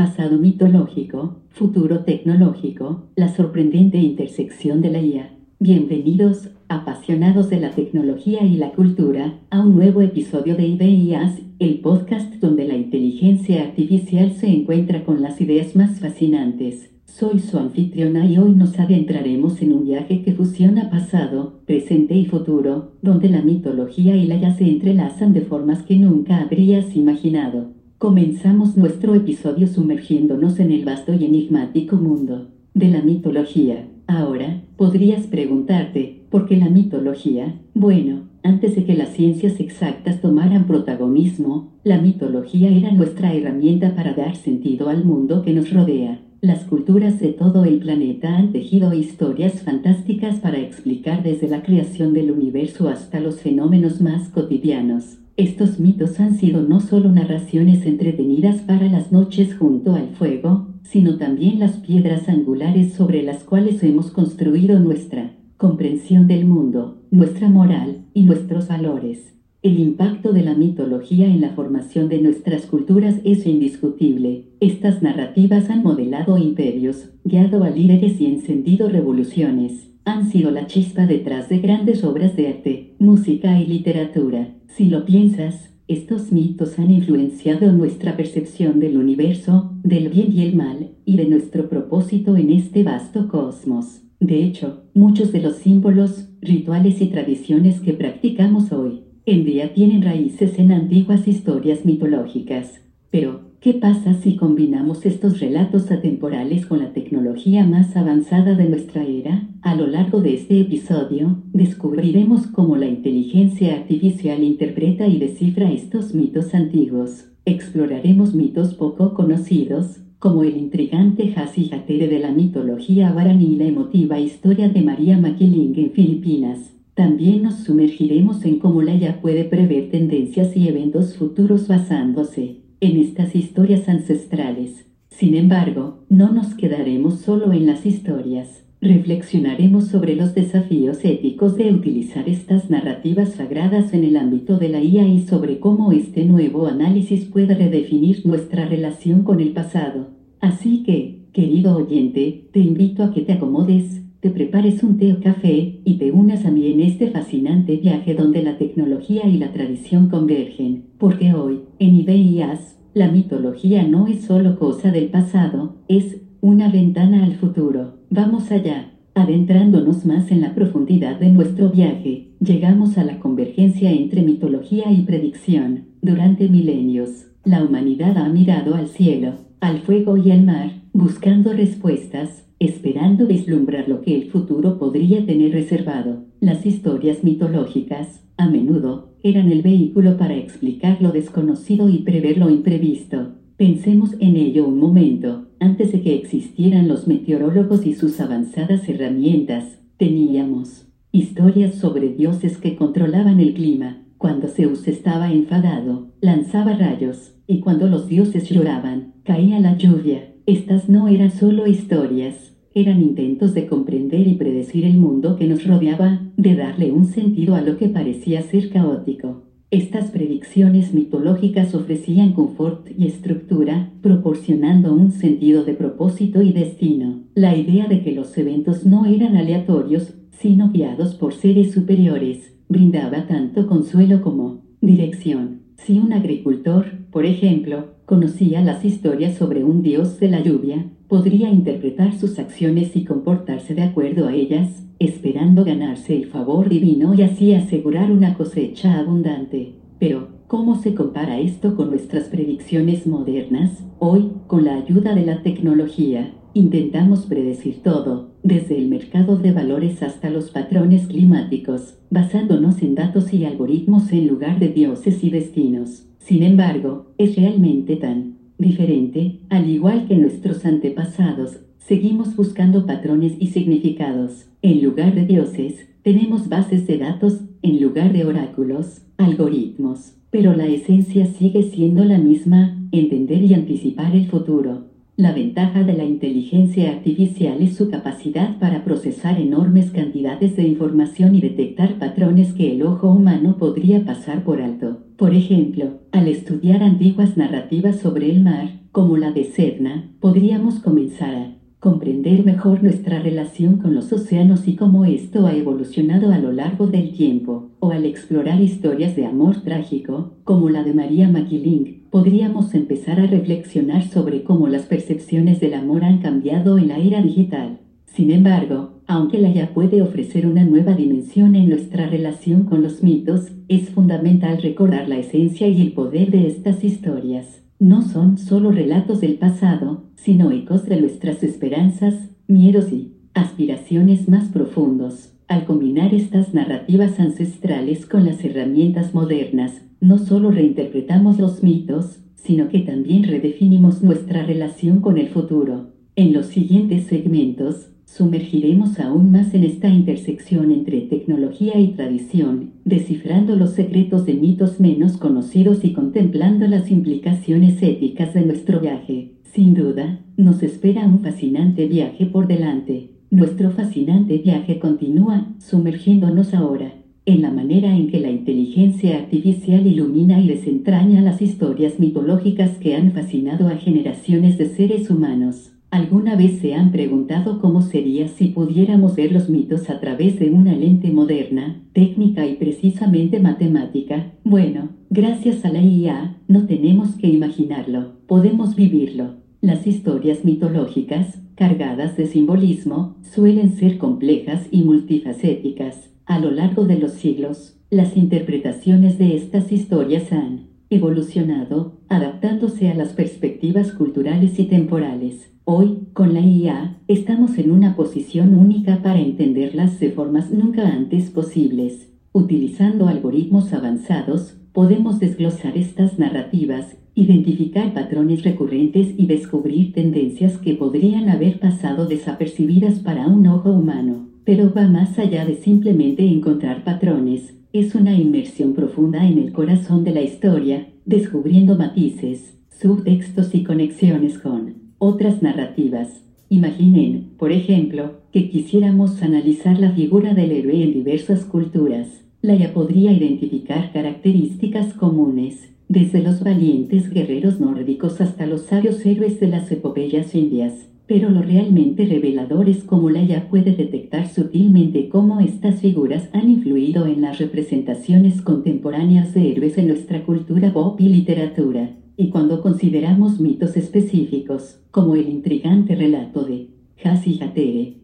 pasado mitológico, futuro tecnológico, la sorprendente intersección de la IA. Bienvenidos, apasionados de la tecnología y la cultura, a un nuevo episodio de IDEAS, el podcast donde la inteligencia artificial se encuentra con las ideas más fascinantes. Soy su anfitriona y hoy nos adentraremos en un viaje que fusiona pasado, presente y futuro, donde la mitología y la IA se entrelazan de formas que nunca habrías imaginado. Comenzamos nuestro episodio sumergiéndonos en el vasto y enigmático mundo de la mitología. Ahora, podrías preguntarte, ¿por qué la mitología? Bueno, antes de que las ciencias exactas tomaran protagonismo, la mitología era nuestra herramienta para dar sentido al mundo que nos rodea. Las culturas de todo el planeta han tejido historias fantásticas para explicar desde la creación del universo hasta los fenómenos más cotidianos. Estos mitos han sido no solo narraciones entretenidas para las noches junto al fuego, sino también las piedras angulares sobre las cuales hemos construido nuestra comprensión del mundo, nuestra moral y nuestros valores. El impacto de la mitología en la formación de nuestras culturas es indiscutible. Estas narrativas han modelado imperios, guiado a líderes y encendido revoluciones. Han sido la chispa detrás de grandes obras de arte, música y literatura. Si lo piensas, estos mitos han influenciado nuestra percepción del universo, del bien y el mal, y de nuestro propósito en este vasto cosmos. De hecho, muchos de los símbolos, rituales y tradiciones que practicamos hoy en día tienen raíces en antiguas historias mitológicas. Pero, ¿qué pasa si combinamos estos relatos atemporales con la tecnología más avanzada de nuestra era? A lo largo de este episodio, descubriremos cómo la inteligencia artificial interpreta y descifra estos mitos antiguos. Exploraremos mitos poco conocidos, como el intrigante Hasihatere de la mitología guaraní y la emotiva historia de María Maquiling en Filipinas. También nos sumergiremos en cómo la IA puede prever tendencias y eventos futuros basándose en estas historias ancestrales. Sin embargo, no nos quedaremos solo en las historias. Reflexionaremos sobre los desafíos éticos de utilizar estas narrativas sagradas en el ámbito de la IA y sobre cómo este nuevo análisis puede redefinir nuestra relación con el pasado. Así que, querido oyente, te invito a que te acomodes, te prepares un té o café y te unas a mí en este fascinante viaje donde la tecnología y la tradición convergen, porque hoy, en Ideas, la mitología no es solo cosa del pasado, es una ventana al futuro. Vamos allá. Adentrándonos más en la profundidad de nuestro viaje, llegamos a la convergencia entre mitología y predicción. Durante milenios, la humanidad ha mirado al cielo, al fuego y al mar, buscando respuestas, esperando vislumbrar lo que el futuro podría tener reservado. Las historias mitológicas, a menudo, eran el vehículo para explicar lo desconocido y prever lo imprevisto. Pensemos en ello un momento. Antes de que existieran los meteorólogos y sus avanzadas herramientas, teníamos historias sobre dioses que controlaban el clima. Cuando Zeus estaba enfadado, lanzaba rayos, y cuando los dioses lloraban, caía la lluvia. Estas no eran solo historias, eran intentos de comprender y predecir el mundo que nos rodeaba, de darle un sentido a lo que parecía ser caótico. Estas predicciones mitológicas ofrecían confort y estructura, proporcionando un sentido de propósito y destino. La idea de que los eventos no eran aleatorios, sino guiados por seres superiores, brindaba tanto consuelo como dirección. Si un agricultor, por ejemplo, conocía las historias sobre un dios de la lluvia, podría interpretar sus acciones y comportarse de acuerdo a ellas, esperando ganarse el favor divino y así asegurar una cosecha abundante. Pero, ¿cómo se compara esto con nuestras predicciones modernas? Hoy, con la ayuda de la tecnología, intentamos predecir todo, desde el mercado de valores hasta los patrones climáticos, basándonos en datos y algoritmos en lugar de dioses y destinos. Sin embargo, es realmente tan diferente, al igual que nuestros antepasados, seguimos buscando patrones y significados. En lugar de dioses, tenemos bases de datos, en lugar de oráculos, algoritmos. Pero la esencia sigue siendo la misma, entender y anticipar el futuro. La ventaja de la inteligencia artificial es su capacidad para procesar enormes cantidades de información y detectar patrones que el ojo humano podría pasar por alto. Por ejemplo, al estudiar antiguas narrativas sobre el mar, como la de Sedna, podríamos comenzar a comprender mejor nuestra relación con los océanos y cómo esto ha evolucionado a lo largo del tiempo, o al explorar historias de amor trágico, como la de María McKilling, podríamos empezar a reflexionar sobre cómo las percepciones del amor han cambiado en la era digital. Sin embargo, aunque la ya puede ofrecer una nueva dimensión en nuestra relación con los mitos, es fundamental recordar la esencia y el poder de estas historias. No son solo relatos del pasado, sino ecos de nuestras esperanzas, miedos y aspiraciones más profundos. Al combinar estas narrativas ancestrales con las herramientas modernas, no solo reinterpretamos los mitos, sino que también redefinimos nuestra relación con el futuro. En los siguientes segmentos, sumergiremos aún más en esta intersección entre tecnología y tradición, descifrando los secretos de mitos menos conocidos y contemplando las implicaciones éticas de nuestro viaje. Sin duda, nos espera un fascinante viaje por delante. Nuestro fascinante viaje continúa, sumergiéndonos ahora en la manera en que la inteligencia artificial ilumina y desentraña las historias mitológicas que han fascinado a generaciones de seres humanos. ¿Alguna vez se han preguntado cómo sería si pudiéramos ver los mitos a través de una lente moderna, técnica y precisamente matemática? Bueno, gracias a la IA, no tenemos que imaginarlo, podemos vivirlo. Las historias mitológicas, cargadas de simbolismo, suelen ser complejas y multifacéticas. A lo largo de los siglos, las interpretaciones de estas historias han evolucionado, adaptándose a las perspectivas culturales y temporales. Hoy, con la IA, estamos en una posición única para entenderlas de formas nunca antes posibles. Utilizando algoritmos avanzados, podemos desglosar estas narrativas identificar patrones recurrentes y descubrir tendencias que podrían haber pasado desapercibidas para un ojo humano. Pero va más allá de simplemente encontrar patrones, es una inmersión profunda en el corazón de la historia, descubriendo matices, subtextos y conexiones con otras narrativas. Imaginen, por ejemplo, que quisiéramos analizar la figura del héroe en diversas culturas. La ya podría identificar características comunes, desde los valientes guerreros nórdicos hasta los sabios héroes de las epopeyas indias. Pero lo realmente revelador es cómo Laia puede detectar sutilmente cómo estas figuras han influido en las representaciones contemporáneas de héroes en nuestra cultura pop y literatura. Y cuando consideramos mitos específicos, como el intrigante relato de Hasi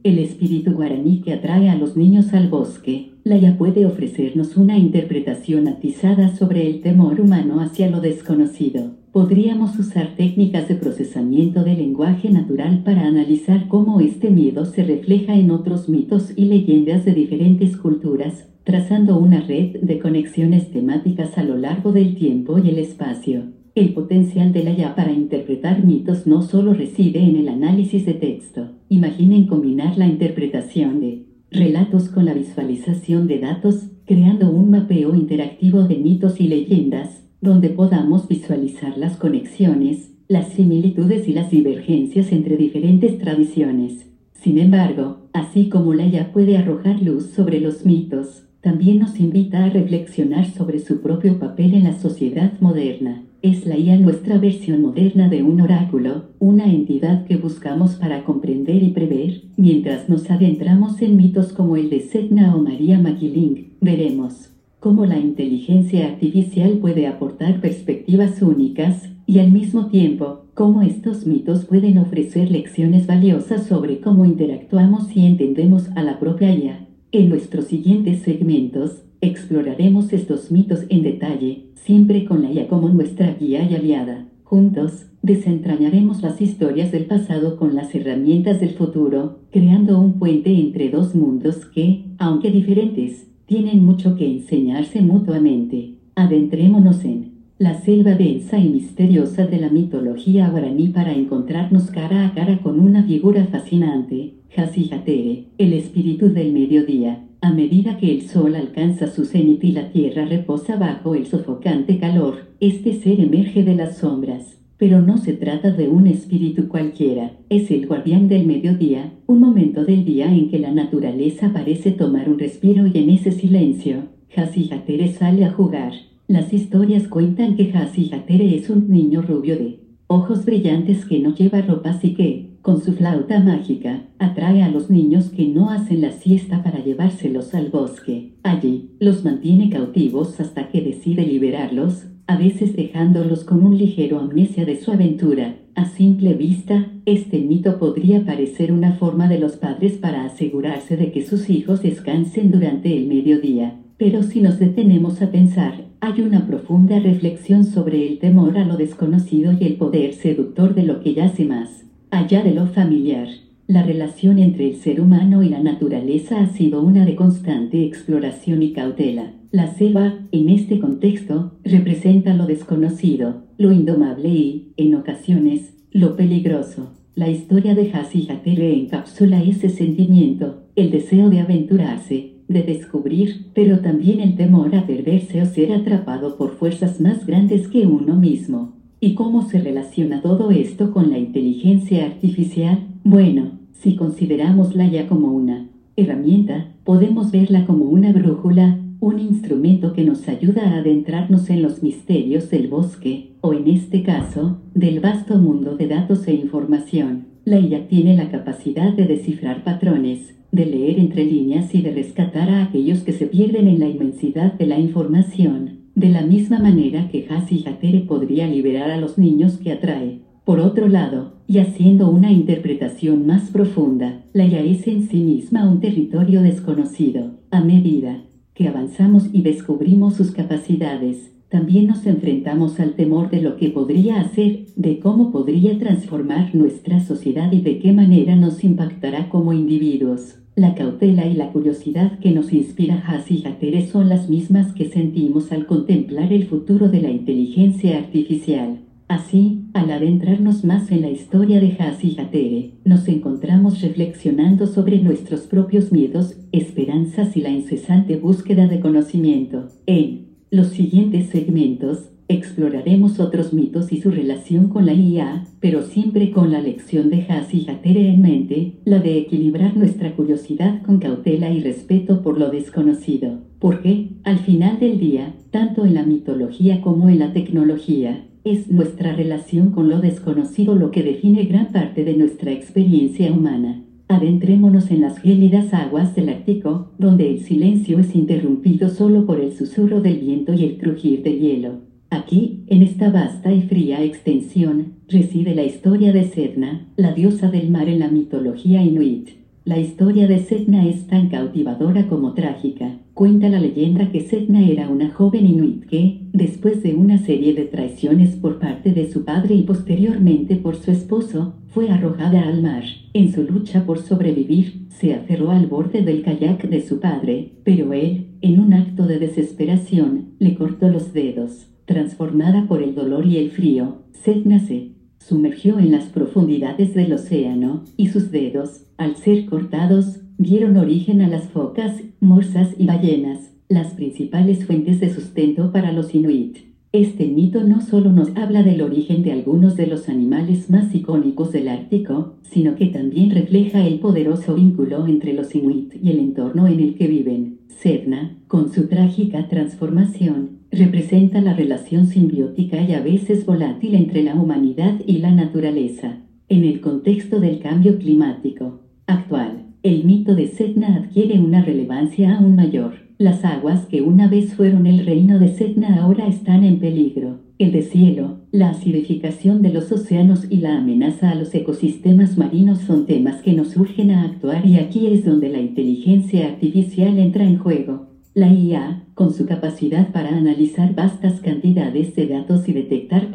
el espíritu guaraní que atrae a los niños al bosque, Laia puede ofrecernos una interpretación atizada sobre el temor humano hacia lo desconocido. Podríamos usar técnicas de procesamiento del lenguaje natural para analizar cómo este miedo se refleja en otros mitos y leyendas de diferentes culturas, trazando una red de conexiones temáticas a lo largo del tiempo y el espacio. El potencial de la ya para interpretar mitos no solo reside en el análisis de texto. Imaginen combinar la interpretación de relatos con la visualización de datos, creando un mapeo interactivo de mitos y leyendas, donde podamos visualizar las conexiones, las similitudes y las divergencias entre diferentes tradiciones. Sin embargo, así como la ya puede arrojar luz sobre los mitos, también nos invita a reflexionar sobre su propio papel en la sociedad moderna. Es la IA nuestra versión moderna de un oráculo, una entidad que buscamos para comprender y prever, mientras nos adentramos en mitos como el de Sedna o María Magilling, veremos cómo la inteligencia artificial puede aportar perspectivas únicas y al mismo tiempo cómo estos mitos pueden ofrecer lecciones valiosas sobre cómo interactuamos y entendemos a la propia IA. En nuestros siguientes segmentos, exploraremos estos mitos en detalle, siempre con la IA como nuestra guía y aliada. Juntos, desentrañaremos las historias del pasado con las herramientas del futuro, creando un puente entre dos mundos que, aunque diferentes, tienen mucho que enseñarse mutuamente. Adentrémonos en la selva densa y misteriosa de la mitología guaraní para encontrarnos cara a cara con una figura fascinante, Hasihatere, el espíritu del mediodía. A medida que el sol alcanza su cenit y la tierra reposa bajo el sofocante calor, este ser emerge de las sombras. Pero no se trata de un espíritu cualquiera, es el guardián del mediodía, un momento del día en que la naturaleza parece tomar un respiro y en ese silencio, Hasihatere sale a jugar. Las historias cuentan que Hatere es un niño rubio de ojos brillantes que no lleva ropas y que, con su flauta mágica, atrae a los niños que no hacen la siesta para llevárselos al bosque. Allí, los mantiene cautivos hasta que decide liberarlos, a veces dejándolos con un ligero amnesia de su aventura. A simple vista, este mito podría parecer una forma de los padres para asegurarse de que sus hijos descansen durante el mediodía. Pero si nos detenemos a pensar, hay una profunda reflexión sobre el temor a lo desconocido y el poder seductor de lo que yace más allá de lo familiar. La relación entre el ser humano y la naturaleza ha sido una de constante exploración y cautela. La selva, en este contexto, representa lo desconocido, lo indomable y, en ocasiones, lo peligroso. La historia de Hatere encapsula ese sentimiento, el deseo de aventurarse, de descubrir, pero también el temor a perderse o ser atrapado por fuerzas más grandes que uno mismo. ¿Y cómo se relaciona todo esto con la inteligencia artificial? Bueno, si consideramos la ya como una herramienta, podemos verla como una brújula, un instrumento que nos ayuda a adentrarnos en los misterios del bosque, o en este caso, del vasto mundo de datos e información. La IA tiene la capacidad de descifrar patrones, de leer entre líneas y de rescatar a aquellos que se pierden en la inmensidad de la información, de la misma manera que Hasi Hatere podría liberar a los niños que atrae. Por otro lado, y haciendo una interpretación más profunda, la IA es en sí misma un territorio desconocido. A medida que avanzamos y descubrimos sus capacidades, también nos enfrentamos al temor de lo que podría hacer, de cómo podría transformar nuestra sociedad y de qué manera nos impactará como individuos. La cautela y la curiosidad que nos inspira Hasi Hatere son las mismas que sentimos al contemplar el futuro de la inteligencia artificial. Así, al adentrarnos más en la historia de Hasi Hatere, nos encontramos reflexionando sobre nuestros propios miedos, esperanzas y la incesante búsqueda de conocimiento. En los siguientes segmentos, Exploraremos otros mitos y su relación con la IA, pero siempre con la lección de Hasi Hatere en mente, la de equilibrar nuestra curiosidad con cautela y respeto por lo desconocido. Porque, al final del día, tanto en la mitología como en la tecnología, es nuestra relación con lo desconocido lo que define gran parte de nuestra experiencia humana. Adentrémonos en las gélidas aguas del Ártico, donde el silencio es interrumpido solo por el susurro del viento y el crujir del hielo. Aquí, en esta vasta y fría extensión, reside la historia de Sedna, la diosa del mar en la mitología inuit. La historia de Sedna es tan cautivadora como trágica. Cuenta la leyenda que Sedna era una joven inuit que, después de una serie de traiciones por parte de su padre y posteriormente por su esposo, fue arrojada al mar. En su lucha por sobrevivir, se aferró al borde del kayak de su padre, pero él, en un acto de desesperación, le cortó los dedos. Transformada por el dolor y el frío, Sedna se sumergió en las profundidades del océano, y sus dedos, al ser cortados, dieron origen a las focas, morsas y ballenas, las principales fuentes de sustento para los inuit. Este mito no solo nos habla del origen de algunos de los animales más icónicos del Ártico, sino que también refleja el poderoso vínculo entre los inuit y el entorno en el que viven. Sedna, con su trágica transformación, representa la relación simbiótica y a veces volátil entre la humanidad y la naturaleza. En el contexto del cambio climático actual, el mito de Sedna adquiere una relevancia aún mayor. Las aguas que una vez fueron el reino de Sedna ahora están en peligro. El deshielo, la acidificación de los océanos y la amenaza a los ecosistemas marinos son temas que nos urgen a actuar y aquí es donde la inteligencia artificial entra en juego. La IA, con su capacidad para analizar vastas cantidades de datos y detectar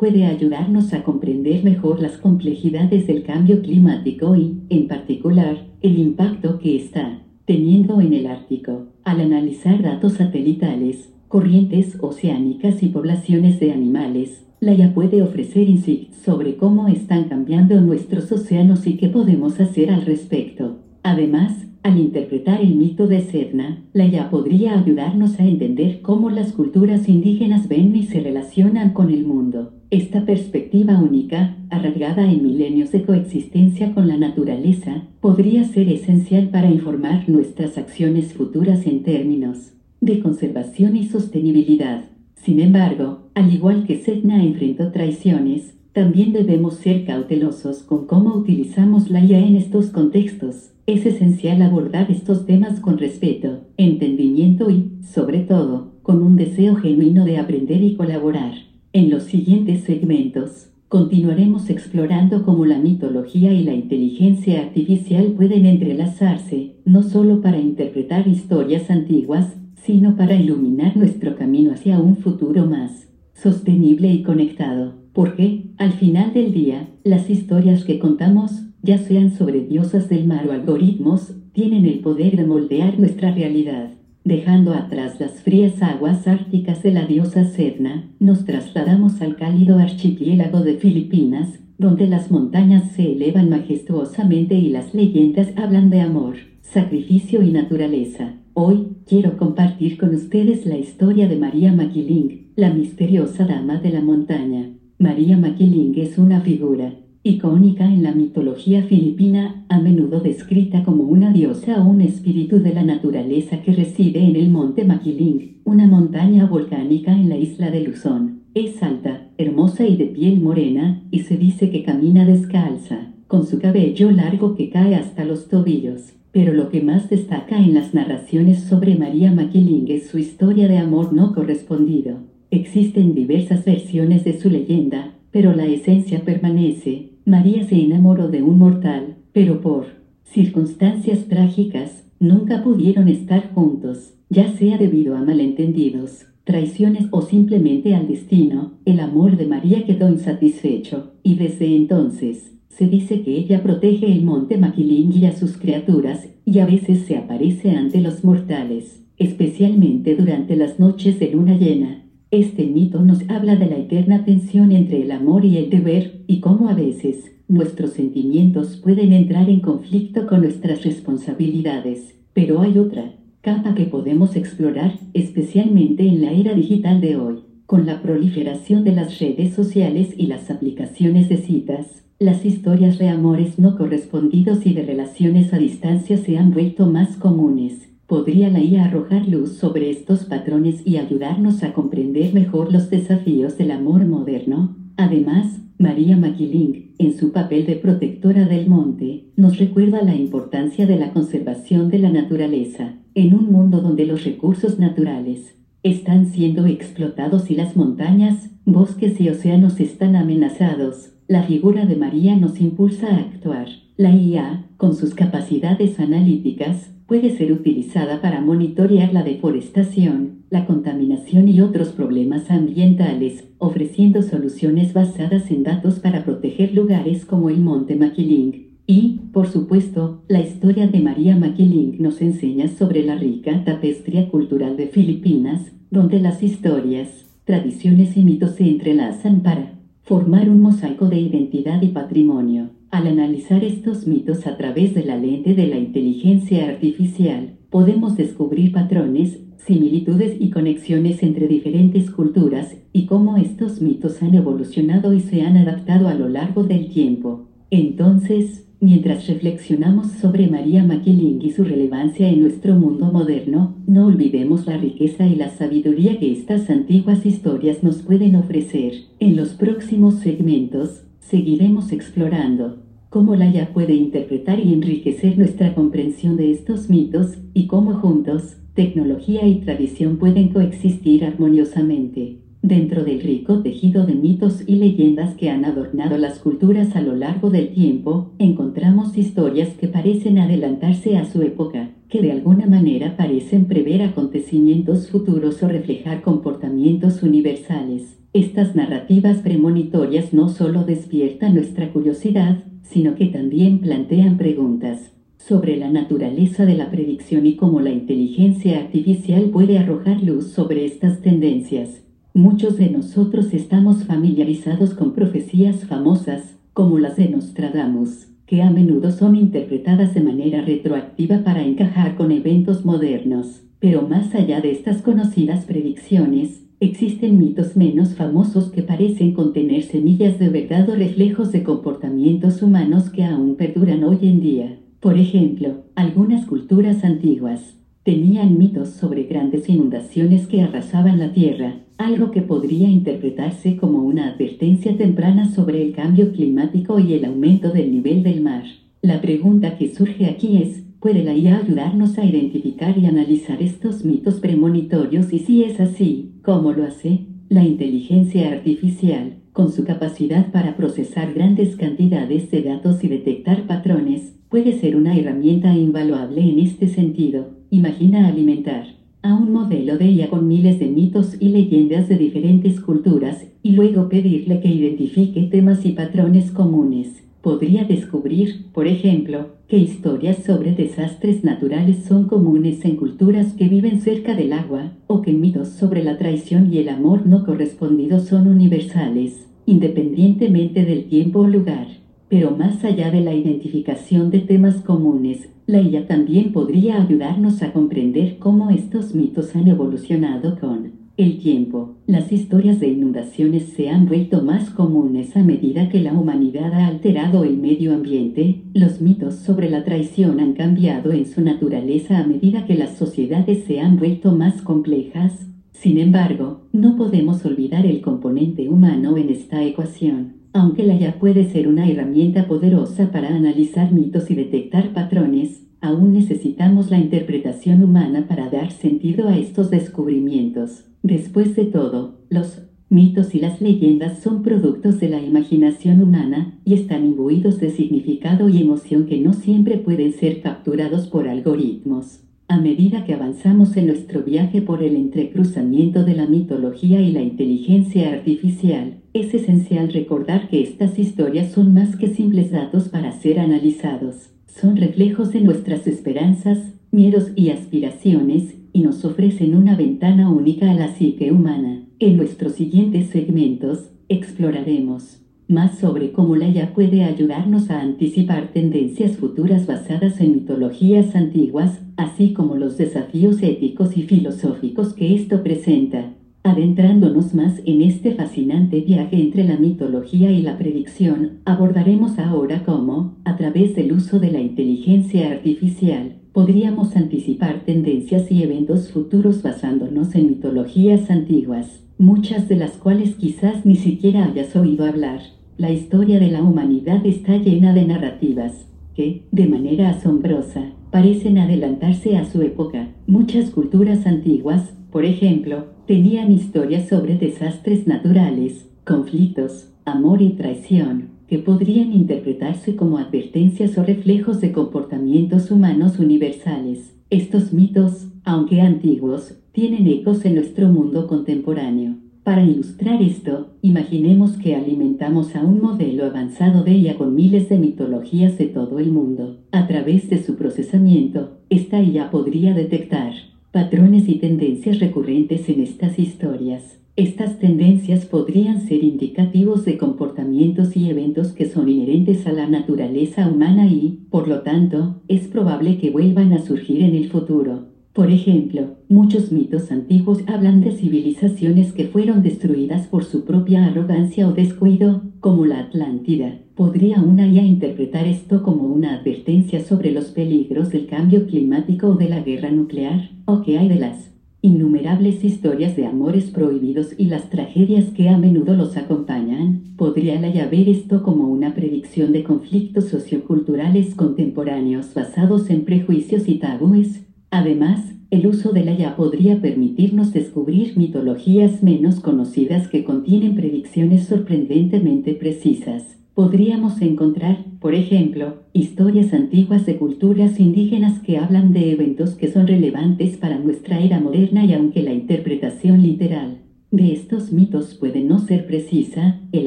puede ayudarnos a comprender mejor las complejidades del cambio climático y, en particular, el impacto que está teniendo en el Ártico. Al analizar datos satelitales, corrientes oceánicas y poblaciones de animales, la IA puede ofrecer insights sobre cómo están cambiando nuestros océanos y qué podemos hacer al respecto. Además, al interpretar el mito de Sedna, la IA podría ayudarnos a entender cómo las culturas indígenas ven y se relacionan con el mundo. Esta perspectiva única, arraigada en milenios de coexistencia con la naturaleza, podría ser esencial para informar nuestras acciones futuras en términos de conservación y sostenibilidad. Sin embargo, al igual que Sedna enfrentó traiciones, también debemos ser cautelosos con cómo utilizamos la IA en estos contextos. Es esencial abordar estos temas con respeto, entendimiento y, sobre todo, con un deseo genuino de aprender y colaborar. En los siguientes segmentos, continuaremos explorando cómo la mitología y la inteligencia artificial pueden entrelazarse, no solo para interpretar historias antiguas, sino para iluminar nuestro camino hacia un futuro más sostenible y conectado. Porque, al final del día, las historias que contamos, ya sean sobre diosas del mar o algoritmos, tienen el poder de moldear nuestra realidad. Dejando atrás las frías aguas árticas de la diosa Sedna, nos trasladamos al cálido archipiélago de Filipinas, donde las montañas se elevan majestuosamente y las leyendas hablan de amor, sacrificio y naturaleza. Hoy, quiero compartir con ustedes la historia de María Maquiling, la misteriosa dama de la montaña. María Maquiling es una figura, icónica en la mitología filipina, a menudo descrita como una diosa o un espíritu de la naturaleza que reside en el monte Maquiling, una montaña volcánica en la isla de Luzón. Es alta, hermosa y de piel morena, y se dice que camina descalza, con su cabello largo que cae hasta los tobillos. Pero lo que más destaca en las narraciones sobre María Maquiling es su historia de amor no correspondido. Existen diversas versiones de su leyenda, pero la esencia permanece, María se enamoró de un mortal, pero por circunstancias trágicas, nunca pudieron estar juntos, ya sea debido a malentendidos, traiciones o simplemente al destino, el amor de María quedó insatisfecho, y desde entonces, se dice que ella protege el monte Maquiling y a sus criaturas, y a veces se aparece ante los mortales, especialmente durante las noches de luna llena, este mito nos habla de la eterna tensión entre el amor y el deber, y cómo a veces nuestros sentimientos pueden entrar en conflicto con nuestras responsabilidades. Pero hay otra capa que podemos explorar, especialmente en la era digital de hoy. Con la proliferación de las redes sociales y las aplicaciones de citas, las historias de amores no correspondidos y de relaciones a distancia se han vuelto más comunes. ¿Podría la IA arrojar luz sobre estos patrones y ayudarnos a comprender mejor los desafíos del amor moderno? Además, María Maquiling, en su papel de protectora del monte, nos recuerda la importancia de la conservación de la naturaleza. En un mundo donde los recursos naturales están siendo explotados y las montañas, bosques y océanos están amenazados, la figura de María nos impulsa a actuar. La IA, con sus capacidades analíticas, puede ser utilizada para monitorear la deforestación, la contaminación y otros problemas ambientales, ofreciendo soluciones basadas en datos para proteger lugares como el Monte Maquiling. Y, por supuesto, la historia de María Maquiling nos enseña sobre la rica tapestría cultural de Filipinas, donde las historias, tradiciones y mitos se entrelazan para formar un mosaico de identidad y patrimonio. Al analizar estos mitos a través de la lente de la inteligencia artificial, podemos descubrir patrones, similitudes y conexiones entre diferentes culturas y cómo estos mitos han evolucionado y se han adaptado a lo largo del tiempo. Entonces, mientras reflexionamos sobre María Maquiling y su relevancia en nuestro mundo moderno, no olvidemos la riqueza y la sabiduría que estas antiguas historias nos pueden ofrecer. En los próximos segmentos, Seguiremos explorando cómo la ya puede interpretar y enriquecer nuestra comprensión de estos mitos y cómo juntos, tecnología y tradición pueden coexistir armoniosamente. Dentro del rico tejido de mitos y leyendas que han adornado las culturas a lo largo del tiempo, encontramos historias que parecen adelantarse a su época, que de alguna manera parecen prever acontecimientos futuros o reflejar comportamientos universales. Estas narrativas premonitorias no solo despiertan nuestra curiosidad, sino que también plantean preguntas sobre la naturaleza de la predicción y cómo la inteligencia artificial puede arrojar luz sobre estas tendencias. Muchos de nosotros estamos familiarizados con profecías famosas, como las de Nostradamus, que a menudo son interpretadas de manera retroactiva para encajar con eventos modernos. Pero más allá de estas conocidas predicciones, Existen mitos menos famosos que parecen contener semillas de verdad o reflejos de comportamientos humanos que aún perduran hoy en día. Por ejemplo, algunas culturas antiguas Tenían mitos sobre grandes inundaciones que arrasaban la tierra, algo que podría interpretarse como una advertencia temprana sobre el cambio climático y el aumento del nivel del mar. La pregunta que surge aquí es, ¿puede la IA ayudarnos a identificar y analizar estos mitos premonitorios? Y si es así, ¿cómo lo hace? La inteligencia artificial, con su capacidad para procesar grandes cantidades de datos y detectar patrones, puede ser una herramienta invaluable en este sentido. Imagina alimentar a un modelo de ella con miles de mitos y leyendas de diferentes culturas y luego pedirle que identifique temas y patrones comunes. Podría descubrir, por ejemplo, que historias sobre desastres naturales son comunes en culturas que viven cerca del agua, o que mitos sobre la traición y el amor no correspondido son universales, independientemente del tiempo o lugar. Pero más allá de la identificación de temas comunes, la IA también podría ayudarnos a comprender cómo estos mitos han evolucionado con el tiempo. Las historias de inundaciones se han vuelto más comunes a medida que la humanidad ha alterado el medio ambiente. Los mitos sobre la traición han cambiado en su naturaleza a medida que las sociedades se han vuelto más complejas. Sin embargo, no podemos olvidar el componente humano en esta ecuación. Aunque la IA puede ser una herramienta poderosa para analizar mitos y detectar patrones, aún necesitamos la interpretación humana para dar sentido a estos descubrimientos. Después de todo, los mitos y las leyendas son productos de la imaginación humana y están imbuidos de significado y emoción que no siempre pueden ser capturados por algoritmos. A medida que avanzamos en nuestro viaje por el entrecruzamiento de la mitología y la inteligencia artificial, es esencial recordar que estas historias son más que simples datos para ser analizados. Son reflejos de nuestras esperanzas, miedos y aspiraciones, y nos ofrecen una ventana única a la psique humana. En nuestros siguientes segmentos, exploraremos más sobre cómo la IA puede ayudarnos a anticipar tendencias futuras basadas en mitologías antiguas, así como los desafíos éticos y filosóficos que esto presenta. Adentrándonos más en este fascinante viaje entre la mitología y la predicción, abordaremos ahora cómo, a través del uso de la inteligencia artificial, podríamos anticipar tendencias y eventos futuros basándonos en mitologías antiguas, muchas de las cuales quizás ni siquiera hayas oído hablar. La historia de la humanidad está llena de narrativas que, de manera asombrosa, parecen adelantarse a su época. Muchas culturas antiguas, por ejemplo, tenían historias sobre desastres naturales, conflictos, amor y traición, que podrían interpretarse como advertencias o reflejos de comportamientos humanos universales. Estos mitos, aunque antiguos, tienen ecos en nuestro mundo contemporáneo. Para ilustrar esto, imaginemos que alimentamos a un modelo avanzado de ella con miles de mitologías de todo el mundo. A través de su procesamiento, esta IA podría detectar patrones y tendencias recurrentes en estas historias. Estas tendencias podrían ser indicativos de comportamientos y eventos que son inherentes a la naturaleza humana y, por lo tanto, es probable que vuelvan a surgir en el futuro. Por ejemplo, muchos mitos antiguos hablan de civilizaciones que fueron destruidas por su propia arrogancia o descuido, como la Atlántida. ¿Podría una IA interpretar esto como una advertencia sobre los peligros del cambio climático o de la guerra nuclear? ¿O qué hay de las innumerables historias de amores prohibidos y las tragedias que a menudo los acompañan? ¿Podría la IA ver esto como una predicción de conflictos socioculturales contemporáneos basados en prejuicios y tabúes? Además, el uso de la podría permitirnos descubrir mitologías menos conocidas que contienen predicciones sorprendentemente precisas. Podríamos encontrar, por ejemplo, historias antiguas de culturas indígenas que hablan de eventos que son relevantes para nuestra era moderna y aunque la interpretación literal de estos mitos puede no ser precisa, el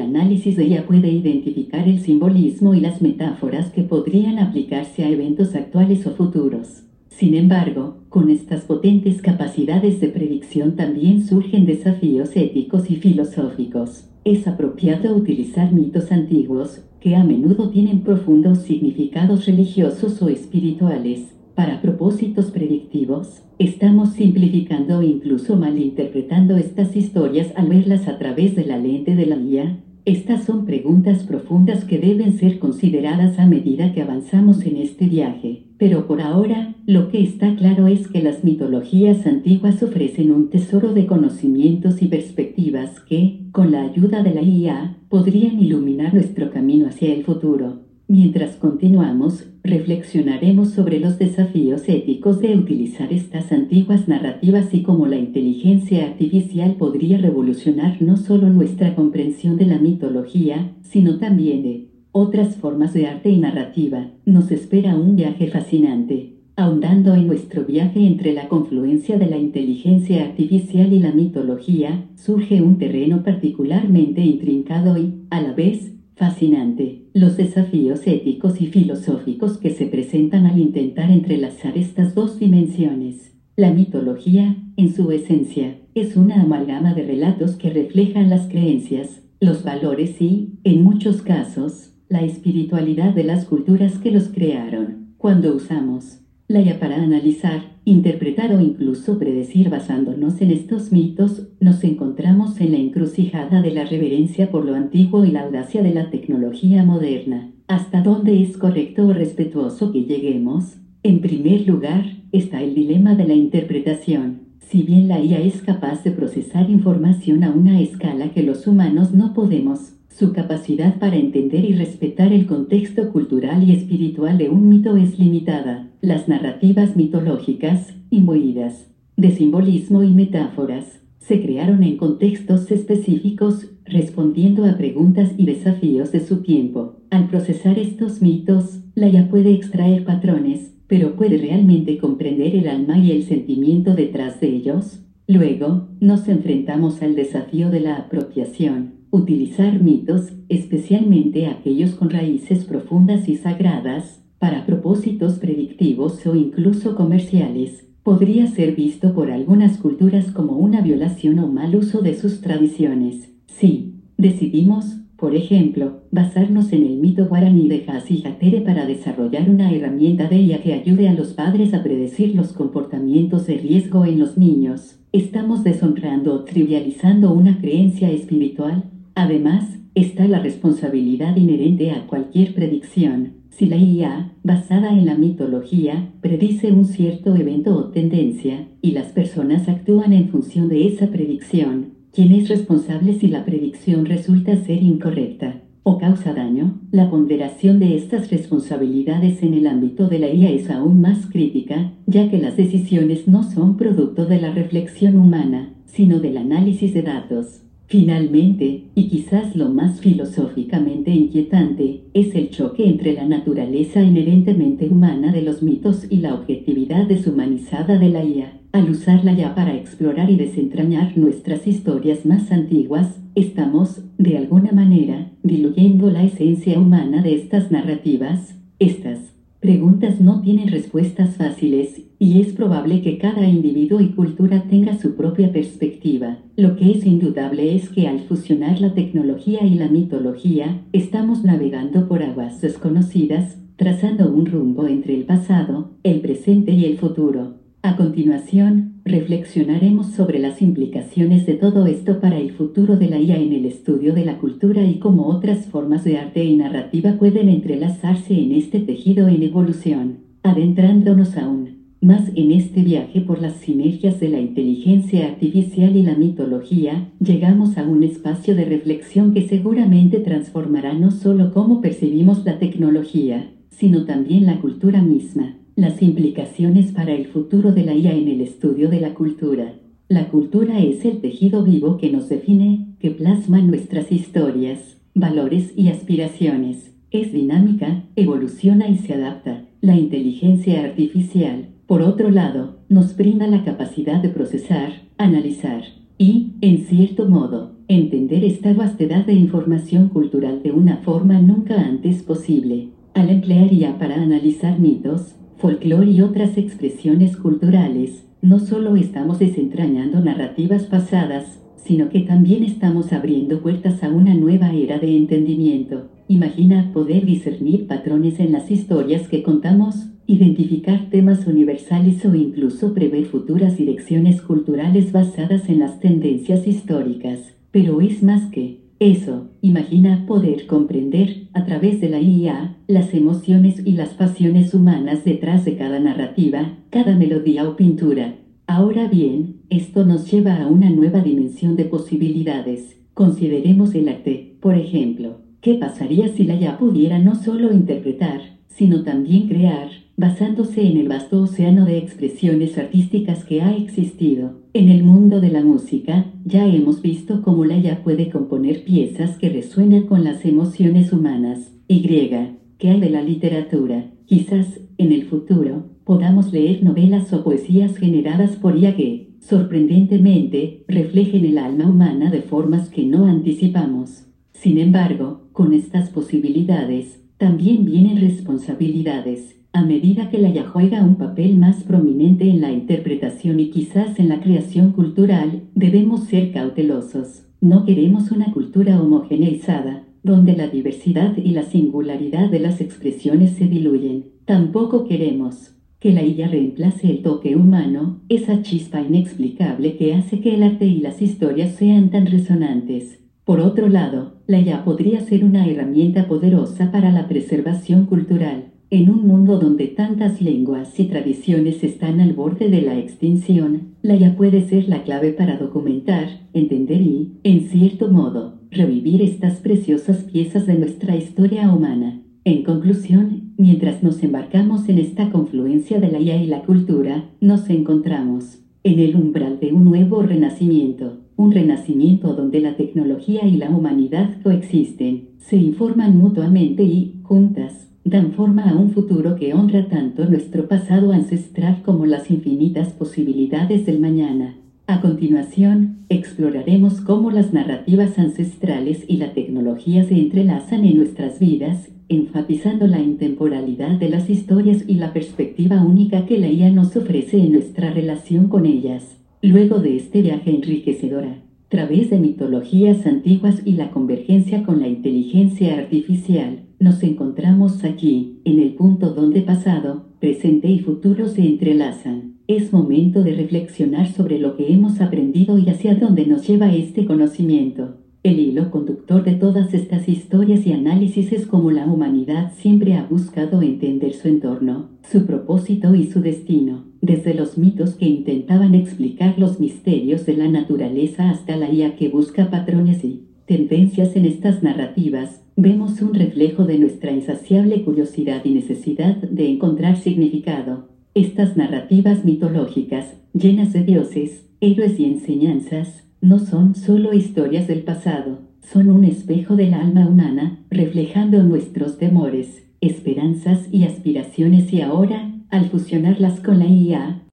análisis de ella puede identificar el simbolismo y las metáforas que podrían aplicarse a eventos actuales o futuros. Sin embargo, con estas potentes capacidades de predicción también surgen desafíos éticos y filosóficos. Es apropiado utilizar mitos antiguos, que a menudo tienen profundos significados religiosos o espirituales, para propósitos predictivos. Estamos simplificando o incluso malinterpretando estas historias al verlas a través de la lente de la guía. Estas son preguntas profundas que deben ser consideradas a medida que avanzamos en este viaje. Pero por ahora, lo que está claro es que las mitologías antiguas ofrecen un tesoro de conocimientos y perspectivas que, con la ayuda de la IA, podrían iluminar nuestro camino hacia el futuro. Mientras continuamos, reflexionaremos sobre los desafíos éticos de utilizar estas antiguas narrativas y cómo la inteligencia artificial podría revolucionar no solo nuestra comprensión de la mitología, sino también de otras formas de arte y narrativa. Nos espera un viaje fascinante, ahondando en nuestro viaje entre la confluencia de la inteligencia artificial y la mitología, surge un terreno particularmente intrincado y, a la vez, Fascinante. Los desafíos éticos y filosóficos que se presentan al intentar entrelazar estas dos dimensiones. La mitología, en su esencia, es una amalgama de relatos que reflejan las creencias, los valores y, en muchos casos, la espiritualidad de las culturas que los crearon. Cuando usamos la IA para analizar, interpretar o incluso predecir basándonos en estos mitos, nos encontramos en la encrucijada de la reverencia por lo antiguo y la audacia de la tecnología moderna. ¿Hasta dónde es correcto o respetuoso que lleguemos? En primer lugar, está el dilema de la interpretación. Si bien la IA es capaz de procesar información a una escala que los humanos no podemos, su capacidad para entender y respetar el contexto cultural y espiritual de un mito es limitada. Las narrativas mitológicas, imbuidas de simbolismo y metáforas, se crearon en contextos específicos, respondiendo a preguntas y desafíos de su tiempo. Al procesar estos mitos, la ya puede extraer patrones, pero puede realmente comprender el alma y el sentimiento detrás de ellos. Luego, nos enfrentamos al desafío de la apropiación Utilizar mitos, especialmente aquellos con raíces profundas y sagradas, para propósitos predictivos o incluso comerciales, podría ser visto por algunas culturas como una violación o mal uso de sus tradiciones. Si decidimos, por ejemplo, basarnos en el mito guaraní de Hatere para desarrollar una herramienta de ella que ayude a los padres a predecir los comportamientos de riesgo en los niños, estamos deshonrando o trivializando una creencia espiritual Además, está la responsabilidad inherente a cualquier predicción. Si la IA, basada en la mitología, predice un cierto evento o tendencia, y las personas actúan en función de esa predicción, ¿quién es responsable si la predicción resulta ser incorrecta o causa daño? La ponderación de estas responsabilidades en el ámbito de la IA es aún más crítica, ya que las decisiones no son producto de la reflexión humana, sino del análisis de datos. Finalmente, y quizás lo más filosóficamente inquietante, es el choque entre la naturaleza inherentemente humana de los mitos y la objetividad deshumanizada de la IA. Al usarla ya para explorar y desentrañar nuestras historias más antiguas, estamos, de alguna manera, diluyendo la esencia humana de estas narrativas. Estas preguntas no tienen respuestas fáciles y es probable que cada individuo y cultura tenga su propia perspectiva. Lo que es indudable es que al fusionar la tecnología y la mitología, estamos navegando por aguas desconocidas, trazando un rumbo entre el pasado, el presente y el futuro. A continuación, reflexionaremos sobre las implicaciones de todo esto para el futuro de la IA en el estudio de la cultura y cómo otras formas de arte y narrativa pueden entrelazarse en este tejido en evolución, adentrándonos aún más en este viaje por las sinergias de la inteligencia artificial y la mitología, llegamos a un espacio de reflexión que seguramente transformará no solo cómo percibimos la tecnología, sino también la cultura misma. Las implicaciones para el futuro de la IA en el estudio de la cultura. La cultura es el tejido vivo que nos define, que plasma nuestras historias, valores y aspiraciones. Es dinámica, evoluciona y se adapta. La inteligencia artificial, por otro lado, nos brinda la capacidad de procesar, analizar y, en cierto modo, entender esta vastedad de información cultural de una forma nunca antes posible. Al emplear IA para analizar mitos, folclore y otras expresiones culturales, no solo estamos desentrañando narrativas pasadas, sino que también estamos abriendo puertas a una nueva era de entendimiento. Imagina poder discernir patrones en las historias que contamos identificar temas universales o incluso prever futuras direcciones culturales basadas en las tendencias históricas. Pero es más que Eso, imagina poder comprender, a través de la IA, las emociones y las pasiones humanas detrás de cada narrativa, cada melodía o pintura. Ahora bien, esto nos lleva a una nueva dimensión de posibilidades. Consideremos el arte, por ejemplo. ¿Qué pasaría si la IA pudiera no solo interpretar, sino también crear, basándose en el vasto océano de expresiones artísticas que ha existido. En el mundo de la música, ya hemos visto cómo la ya puede componer piezas que resuenan con las emociones humanas. Y, ¿qué hay de la literatura? Quizás, en el futuro, podamos leer novelas o poesías generadas por IA que, sorprendentemente, reflejen el alma humana de formas que no anticipamos. Sin embargo, con estas posibilidades, también vienen responsabilidades. A medida que la ya juega un papel más prominente en la interpretación y quizás en la creación cultural, debemos ser cautelosos. No queremos una cultura homogeneizada, donde la diversidad y la singularidad de las expresiones se diluyen. Tampoco queremos que la IA reemplace el toque humano, esa chispa inexplicable que hace que el arte y las historias sean tan resonantes. Por otro lado, la IA podría ser una herramienta poderosa para la preservación cultural. En un mundo donde tantas lenguas y tradiciones están al borde de la extinción, la IA puede ser la clave para documentar, entender y, en cierto modo, revivir estas preciosas piezas de nuestra historia humana. En conclusión, mientras nos embarcamos en esta confluencia de la IA y la cultura, nos encontramos en el umbral de un nuevo renacimiento, un renacimiento donde la tecnología y la humanidad coexisten, se informan mutuamente y, juntas, dan forma a un futuro que honra tanto nuestro pasado ancestral como las infinitas posibilidades del mañana. A continuación, exploraremos cómo las narrativas ancestrales y la tecnología se entrelazan en nuestras vidas, enfatizando la intemporalidad de las historias y la perspectiva única que la IA nos ofrece en nuestra relación con ellas. Luego de este viaje enriquecedora, través de mitologías antiguas y la convergencia con la inteligencia artificial, nos encontramos aquí, en el punto donde pasado, presente y futuro se entrelazan. Es momento de reflexionar sobre lo que hemos aprendido y hacia dónde nos lleva este conocimiento. El hilo conductor de todas estas historias y análisis es cómo la humanidad siempre ha buscado entender su entorno, su propósito y su destino desde los mitos que intentaban explicar los misterios de la naturaleza hasta la IA que busca patrones y tendencias en estas narrativas, vemos un reflejo de nuestra insaciable curiosidad y necesidad de encontrar significado. Estas narrativas mitológicas, llenas de dioses, héroes y enseñanzas, no son solo historias del pasado, son un espejo del alma humana, reflejando nuestros temores, esperanzas y aspiraciones y ahora, al fusionarlas con la IA,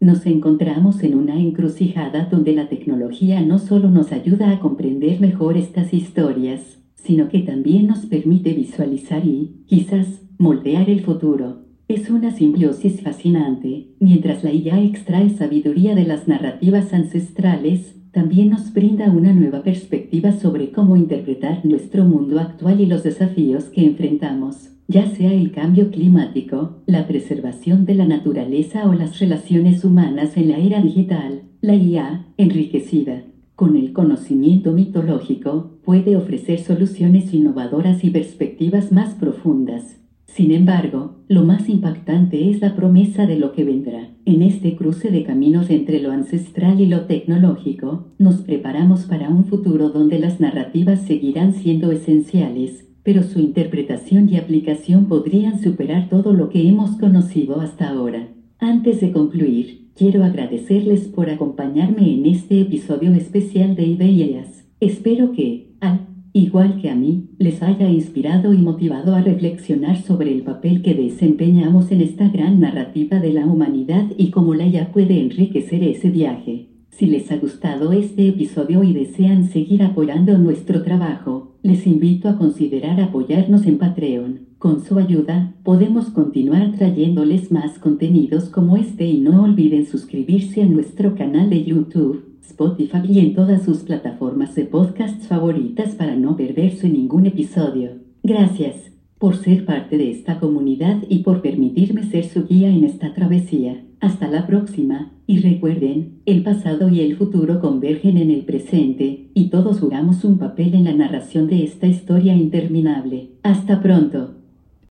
nos encontramos en una encrucijada donde la tecnología no solo nos ayuda a comprender mejor estas historias, sino que también nos permite visualizar y, quizás, moldear el futuro. Es una simbiosis fascinante. Mientras la IA extrae sabiduría de las narrativas ancestrales, también nos brinda una nueva perspectiva sobre cómo interpretar nuestro mundo actual y los desafíos que enfrentamos ya sea el cambio climático, la preservación de la naturaleza o las relaciones humanas en la era digital, la IA, enriquecida con el conocimiento mitológico, puede ofrecer soluciones innovadoras y perspectivas más profundas. Sin embargo, lo más impactante es la promesa de lo que vendrá. En este cruce de caminos entre lo ancestral y lo tecnológico, nos preparamos para un futuro donde las narrativas seguirán siendo esenciales, pero su interpretación y aplicación podrían superar todo lo que hemos conocido hasta ahora. Antes de concluir, quiero agradecerles por acompañarme en este episodio especial de Ideas. Espero que, al igual que a mí, les haya inspirado y motivado a reflexionar sobre el papel que desempeñamos en esta gran narrativa de la humanidad y cómo la ya puede enriquecer ese viaje. Si les ha gustado este episodio y desean seguir apoyando nuestro trabajo, les invito a considerar apoyarnos en Patreon. Con su ayuda, podemos continuar trayéndoles más contenidos como este y no olviden suscribirse a nuestro canal de YouTube, Spotify y en todas sus plataformas de podcasts favoritas para no perderse ningún episodio. Gracias por ser parte de esta comunidad y por permitirme ser su guía en esta travesía. Hasta la próxima, y recuerden, el pasado y el futuro convergen en el presente, y todos jugamos un papel en la narración de esta historia interminable. Hasta pronto.